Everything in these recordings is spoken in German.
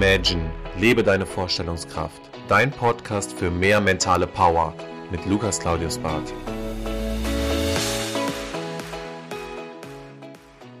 Imagine, lebe deine Vorstellungskraft. Dein Podcast für mehr mentale Power mit Lukas Claudius Barth.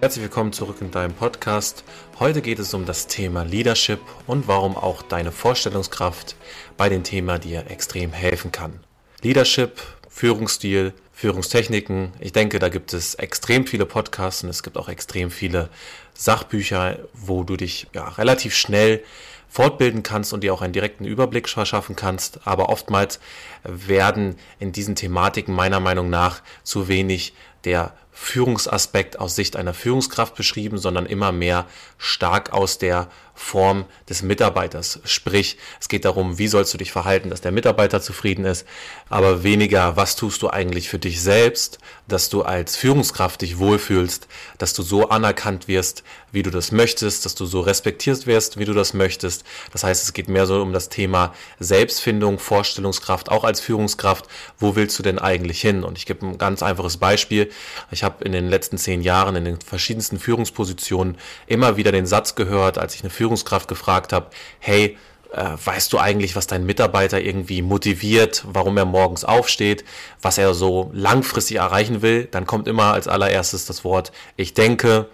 Herzlich willkommen zurück in deinem Podcast. Heute geht es um das Thema Leadership und warum auch deine Vorstellungskraft bei dem Thema dir extrem helfen kann. Leadership, Führungsstil, Führungstechniken. Ich denke, da gibt es extrem viele Podcasts und es gibt auch extrem viele Sachbücher, wo du dich ja, relativ schnell fortbilden kannst und dir auch einen direkten Überblick verschaffen kannst. Aber oftmals werden in diesen Thematiken meiner Meinung nach zu wenig der Führungsaspekt aus Sicht einer Führungskraft beschrieben, sondern immer mehr stark aus der Form des Mitarbeiters. Sprich, es geht darum, wie sollst du dich verhalten, dass der Mitarbeiter zufrieden ist, aber weniger, was tust du eigentlich für dich selbst, dass du als Führungskraft dich wohlfühlst, dass du so anerkannt wirst, wie du das möchtest, dass du so respektiert wirst, wie du das möchtest. Das heißt, es geht mehr so um das Thema Selbstfindung, Vorstellungskraft, auch als Führungskraft. Wo willst du denn eigentlich hin? Und ich gebe ein ganz einfaches Beispiel. Ich habe in den letzten zehn Jahren in den verschiedensten Führungspositionen immer wieder den Satz gehört, als ich eine Führungskraft gefragt habe, hey, äh, weißt du eigentlich, was dein Mitarbeiter irgendwie motiviert, warum er morgens aufsteht, was er so langfristig erreichen will, dann kommt immer als allererstes das Wort, ich denke,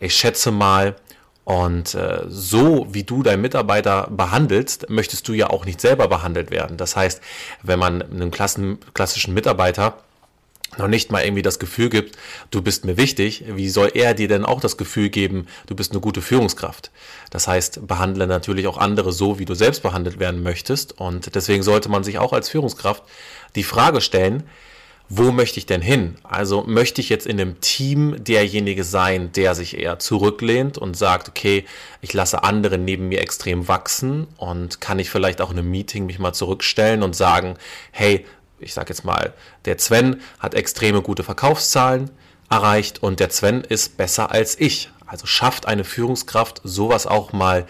ich schätze mal. Und äh, so wie du deinen Mitarbeiter behandelst, möchtest du ja auch nicht selber behandelt werden. Das heißt, wenn man einem klassischen Mitarbeiter noch nicht mal irgendwie das Gefühl gibt, du bist mir wichtig, wie soll er dir denn auch das Gefühl geben, du bist eine gute Führungskraft? Das heißt, behandle natürlich auch andere so, wie du selbst behandelt werden möchtest. Und deswegen sollte man sich auch als Führungskraft die Frage stellen, wo möchte ich denn hin? Also möchte ich jetzt in einem Team derjenige sein, der sich eher zurücklehnt und sagt, okay, ich lasse andere neben mir extrem wachsen und kann ich vielleicht auch in einem Meeting mich mal zurückstellen und sagen, hey, ich sage jetzt mal, der Sven hat extreme gute Verkaufszahlen erreicht und der Sven ist besser als ich. Also schafft eine Führungskraft sowas auch mal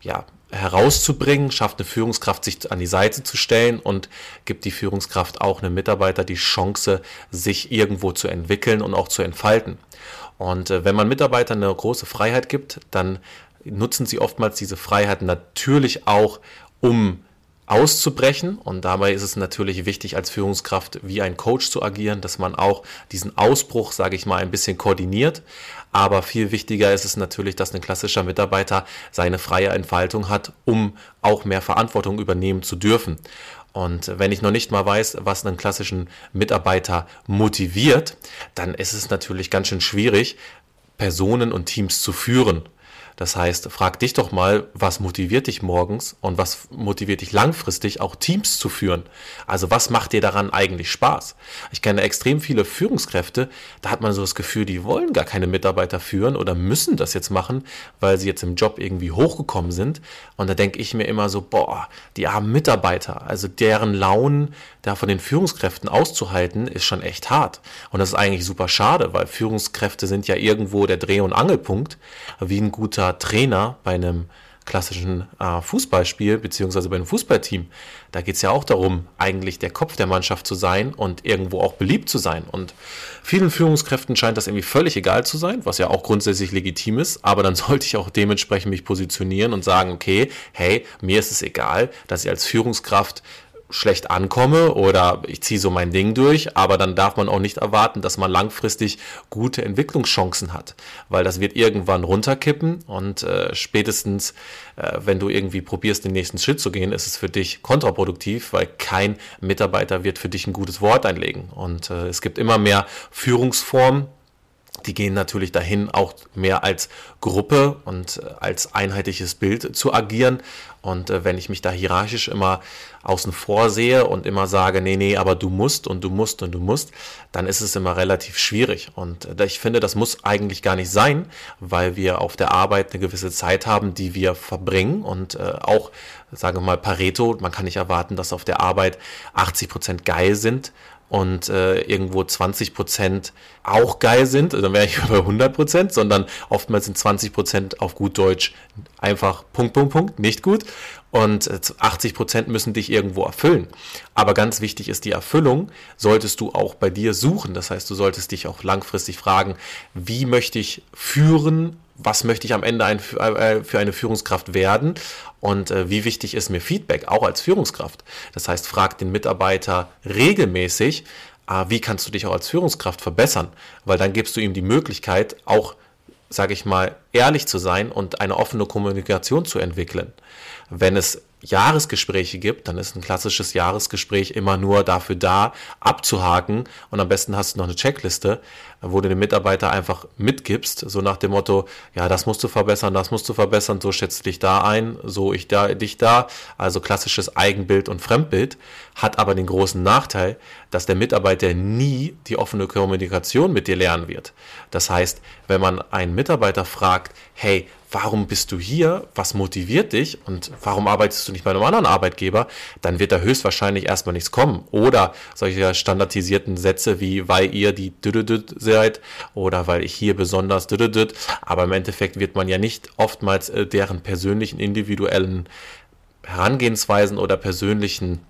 ja, herauszubringen, schafft eine Führungskraft, sich an die Seite zu stellen und gibt die Führungskraft auch einem Mitarbeiter die Chance, sich irgendwo zu entwickeln und auch zu entfalten. Und äh, wenn man Mitarbeitern eine große Freiheit gibt, dann nutzen sie oftmals diese Freiheit natürlich auch, um auszubrechen. Und dabei ist es natürlich wichtig, als Führungskraft wie ein Coach zu agieren, dass man auch diesen Ausbruch, sage ich mal, ein bisschen koordiniert. Aber viel wichtiger ist es natürlich, dass ein klassischer Mitarbeiter seine freie Entfaltung hat, um auch mehr Verantwortung übernehmen zu dürfen. Und wenn ich noch nicht mal weiß, was einen klassischen Mitarbeiter motiviert, dann ist es natürlich ganz schön schwierig, Personen und Teams zu führen. Das heißt, frag dich doch mal, was motiviert dich morgens und was motiviert dich langfristig auch Teams zu führen? Also was macht dir daran eigentlich Spaß? Ich kenne extrem viele Führungskräfte, da hat man so das Gefühl, die wollen gar keine Mitarbeiter führen oder müssen das jetzt machen, weil sie jetzt im Job irgendwie hochgekommen sind. Und da denke ich mir immer so, boah, die armen Mitarbeiter, also deren Launen da von den Führungskräften auszuhalten, ist schon echt hart. Und das ist eigentlich super schade, weil Führungskräfte sind ja irgendwo der Dreh- und Angelpunkt, wie ein guter Trainer bei einem klassischen äh, Fußballspiel beziehungsweise bei einem Fußballteam. Da geht es ja auch darum, eigentlich der Kopf der Mannschaft zu sein und irgendwo auch beliebt zu sein. Und vielen Führungskräften scheint das irgendwie völlig egal zu sein, was ja auch grundsätzlich legitim ist. Aber dann sollte ich auch dementsprechend mich positionieren und sagen, okay, hey, mir ist es egal, dass ich als Führungskraft schlecht ankomme oder ich ziehe so mein Ding durch, aber dann darf man auch nicht erwarten, dass man langfristig gute Entwicklungschancen hat, weil das wird irgendwann runterkippen und äh, spätestens, äh, wenn du irgendwie probierst, den nächsten Schritt zu gehen, ist es für dich kontraproduktiv, weil kein Mitarbeiter wird für dich ein gutes Wort einlegen. Und äh, es gibt immer mehr Führungsformen, die gehen natürlich dahin, auch mehr als Gruppe und äh, als einheitliches Bild zu agieren. Und äh, wenn ich mich da hierarchisch immer außen vor sehe und immer sage, nee, nee, aber du musst und du musst und du musst, dann ist es immer relativ schwierig. Und äh, ich finde, das muss eigentlich gar nicht sein, weil wir auf der Arbeit eine gewisse Zeit haben, die wir verbringen und auch, sagen wir mal, Pareto, man kann nicht erwarten, dass auf der Arbeit 80 Prozent geil sind und äh, irgendwo 20 Prozent auch geil sind, dann wäre ich bei 100 Prozent, sondern oftmals sind 20 Prozent auf gut Deutsch einfach Punkt, Punkt, Punkt, nicht gut. Und 80 Prozent müssen dich irgendwo erfüllen. Aber ganz wichtig ist die Erfüllung, solltest du auch bei dir suchen. Das heißt, du solltest dich auch langfristig fragen, wie möchte ich führen? Was möchte ich am Ende ein, äh, für eine Führungskraft werden? Und äh, wie wichtig ist mir Feedback, auch als Führungskraft? Das heißt, frag den Mitarbeiter regelmäßig, äh, wie kannst du dich auch als Führungskraft verbessern? Weil dann gibst du ihm die Möglichkeit, auch sage ich mal, ehrlich zu sein und eine offene Kommunikation zu entwickeln. Wenn es Jahresgespräche gibt, dann ist ein klassisches Jahresgespräch immer nur dafür da, abzuhaken. Und am besten hast du noch eine Checkliste, wo du den Mitarbeiter einfach mitgibst, so nach dem Motto, ja, das musst du verbessern, das musst du verbessern, so schätzt dich da ein, so ich da, dich da, also klassisches Eigenbild und Fremdbild, hat aber den großen Nachteil, dass der Mitarbeiter nie die offene Kommunikation mit dir lernen wird. Das heißt, wenn man einen Mitarbeiter fragt, hey, warum bist du hier, was motiviert dich? Und warum arbeitest du nicht bei einem anderen Arbeitgeber, dann wird da höchstwahrscheinlich erstmal nichts kommen. Oder solche standardisierten Sätze wie, weil ihr die Düdüdüd seid oder weil ich hier besonders Düdüdüd, aber im Endeffekt wird man ja nicht oftmals äh, deren persönlichen, individuellen Herangehensweisen oder persönlichen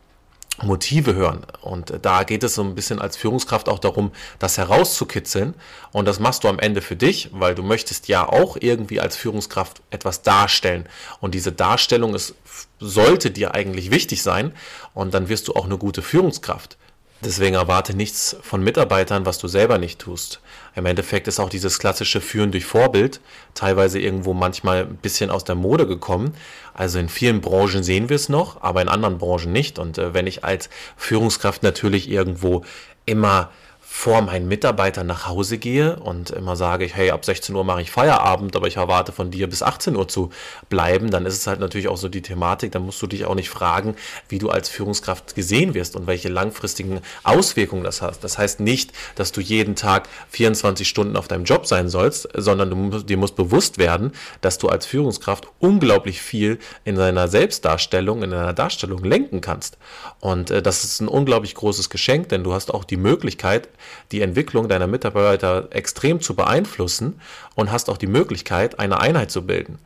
Motive hören. Und da geht es so ein bisschen als Führungskraft auch darum, das herauszukitzeln. Und das machst du am Ende für dich, weil du möchtest ja auch irgendwie als Führungskraft etwas darstellen. Und diese Darstellung ist, sollte dir eigentlich wichtig sein. Und dann wirst du auch eine gute Führungskraft. Deswegen erwarte nichts von Mitarbeitern, was du selber nicht tust. Im Endeffekt ist auch dieses klassische Führen durch Vorbild teilweise irgendwo manchmal ein bisschen aus der Mode gekommen. Also in vielen Branchen sehen wir es noch, aber in anderen Branchen nicht. Und äh, wenn ich als Führungskraft natürlich irgendwo immer vor meinen Mitarbeitern nach Hause gehe und immer sage ich, hey, ab 16 Uhr mache ich Feierabend, aber ich erwarte von dir bis 18 Uhr zu bleiben, dann ist es halt natürlich auch so die Thematik, dann musst du dich auch nicht fragen, wie du als Führungskraft gesehen wirst und welche langfristigen Auswirkungen das hast. Das heißt nicht, dass du jeden Tag 24 Stunden auf deinem Job sein sollst, sondern du, dir muss bewusst werden, dass du als Führungskraft unglaublich viel in deiner Selbstdarstellung, in deiner Darstellung lenken kannst. Und äh, das ist ein unglaublich großes Geschenk, denn du hast auch die Möglichkeit, die Entwicklung deiner Mitarbeiter extrem zu beeinflussen und hast auch die Möglichkeit, eine Einheit zu bilden.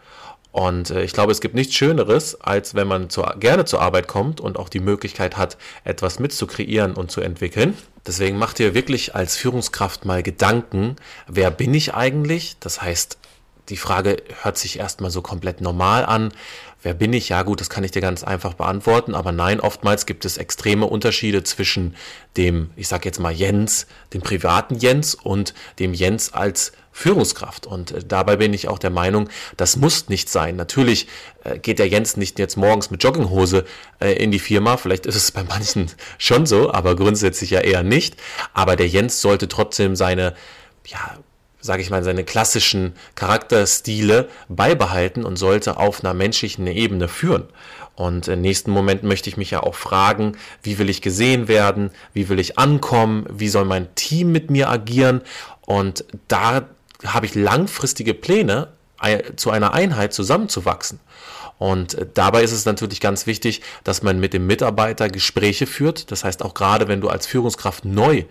Und äh, ich glaube, es gibt nichts Schöneres, als wenn man zu, gerne zur Arbeit kommt und auch die Möglichkeit hat, etwas mitzukreieren und zu entwickeln. Deswegen macht ihr wirklich als Führungskraft mal Gedanken, wer bin ich eigentlich? Das heißt, die Frage hört sich erstmal so komplett normal an. Wer bin ich? Ja gut, das kann ich dir ganz einfach beantworten, aber nein, oftmals gibt es extreme Unterschiede zwischen dem, ich sage jetzt mal Jens, dem privaten Jens und dem Jens als Führungskraft. Und äh, dabei bin ich auch der Meinung, das muss nicht sein. Natürlich äh, geht der Jens nicht jetzt morgens mit Jogginghose äh, in die Firma. Vielleicht ist es bei manchen schon so, aber grundsätzlich ja eher nicht. Aber der Jens sollte trotzdem seine, ja, sage ich mal, seine klassischen Charakterstile beibehalten und sollte auf einer menschlichen Ebene führen. Und im nächsten Moment möchte ich mich ja auch fragen, wie will ich gesehen werden, wie will ich ankommen, wie soll mein Team mit mir agieren. Und da habe ich langfristige Pläne, zu einer Einheit zusammenzuwachsen. Und dabei ist es natürlich ganz wichtig, dass man mit dem Mitarbeiter Gespräche führt. Das heißt, auch gerade wenn du als Führungskraft neu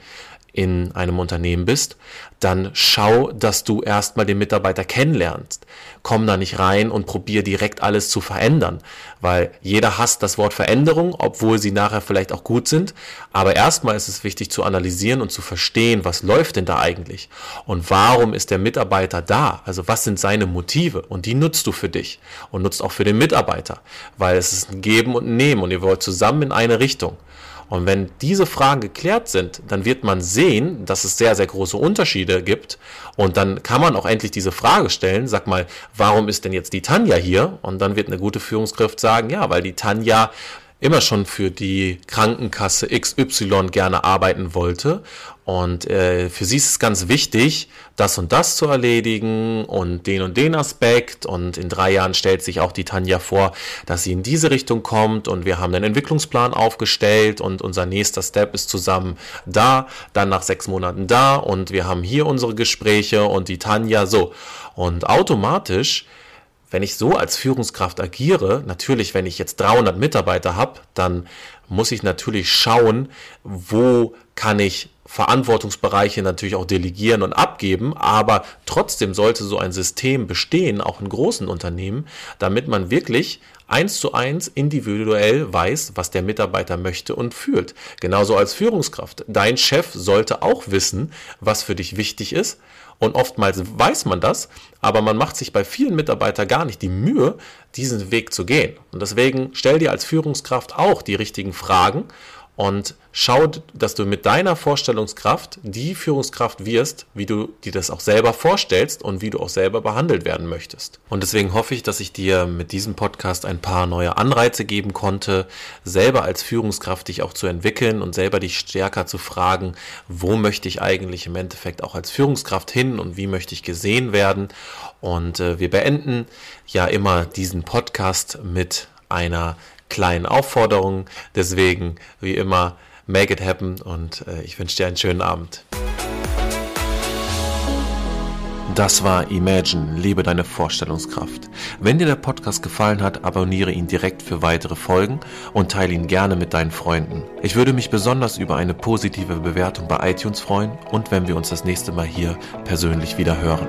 in einem Unternehmen bist, dann schau, dass du erstmal den Mitarbeiter kennenlernst. Komm da nicht rein und probier direkt alles zu verändern, weil jeder hasst das Wort Veränderung, obwohl sie nachher vielleicht auch gut sind. Aber erstmal ist es wichtig zu analysieren und zu verstehen, was läuft denn da eigentlich und warum ist der Mitarbeiter da? Also was sind seine Motive? Und die nutzt du für dich und nutzt auch für den Mitarbeiter, weil es ist ein Geben und ein Nehmen und ihr wollt zusammen in eine Richtung. Und wenn diese Fragen geklärt sind, dann wird man sehen, dass es sehr, sehr große Unterschiede gibt. Und dann kann man auch endlich diese Frage stellen, sag mal, warum ist denn jetzt die Tanja hier? Und dann wird eine gute Führungskraft sagen, ja, weil die Tanja immer schon für die Krankenkasse XY gerne arbeiten wollte. Und äh, für sie ist es ganz wichtig, das und das zu erledigen und den und den Aspekt. Und in drei Jahren stellt sich auch die Tanja vor, dass sie in diese Richtung kommt. Und wir haben einen Entwicklungsplan aufgestellt und unser nächster Step ist zusammen da, dann nach sechs Monaten da. Und wir haben hier unsere Gespräche und die Tanja so. Und automatisch wenn ich so als Führungskraft agiere, natürlich, wenn ich jetzt 300 Mitarbeiter habe, dann muss ich natürlich schauen, wo kann ich Verantwortungsbereiche natürlich auch delegieren und abgeben, aber trotzdem sollte so ein System bestehen, auch in großen Unternehmen, damit man wirklich eins zu eins individuell weiß, was der Mitarbeiter möchte und fühlt. Genauso als Führungskraft. Dein Chef sollte auch wissen, was für dich wichtig ist. Und oftmals weiß man das, aber man macht sich bei vielen Mitarbeitern gar nicht die Mühe, diesen Weg zu gehen. Und deswegen stell dir als Führungskraft auch die richtigen Fragen und schau, dass du mit deiner Vorstellungskraft die Führungskraft wirst, wie du dir das auch selber vorstellst und wie du auch selber behandelt werden möchtest. Und deswegen hoffe ich, dass ich dir mit diesem Podcast ein paar neue Anreize geben konnte, selber als Führungskraft dich auch zu entwickeln und selber dich stärker zu fragen, wo möchte ich eigentlich im Endeffekt auch als Führungskraft hin und wie möchte ich gesehen werden. Und äh, wir beenden ja immer diesen Podcast mit einer kleinen Aufforderungen. Deswegen, wie immer, make it happen und äh, ich wünsche dir einen schönen Abend. Das war Imagine, lebe deine Vorstellungskraft. Wenn dir der Podcast gefallen hat, abonniere ihn direkt für weitere Folgen und teile ihn gerne mit deinen Freunden. Ich würde mich besonders über eine positive Bewertung bei iTunes freuen und wenn wir uns das nächste Mal hier persönlich wieder hören.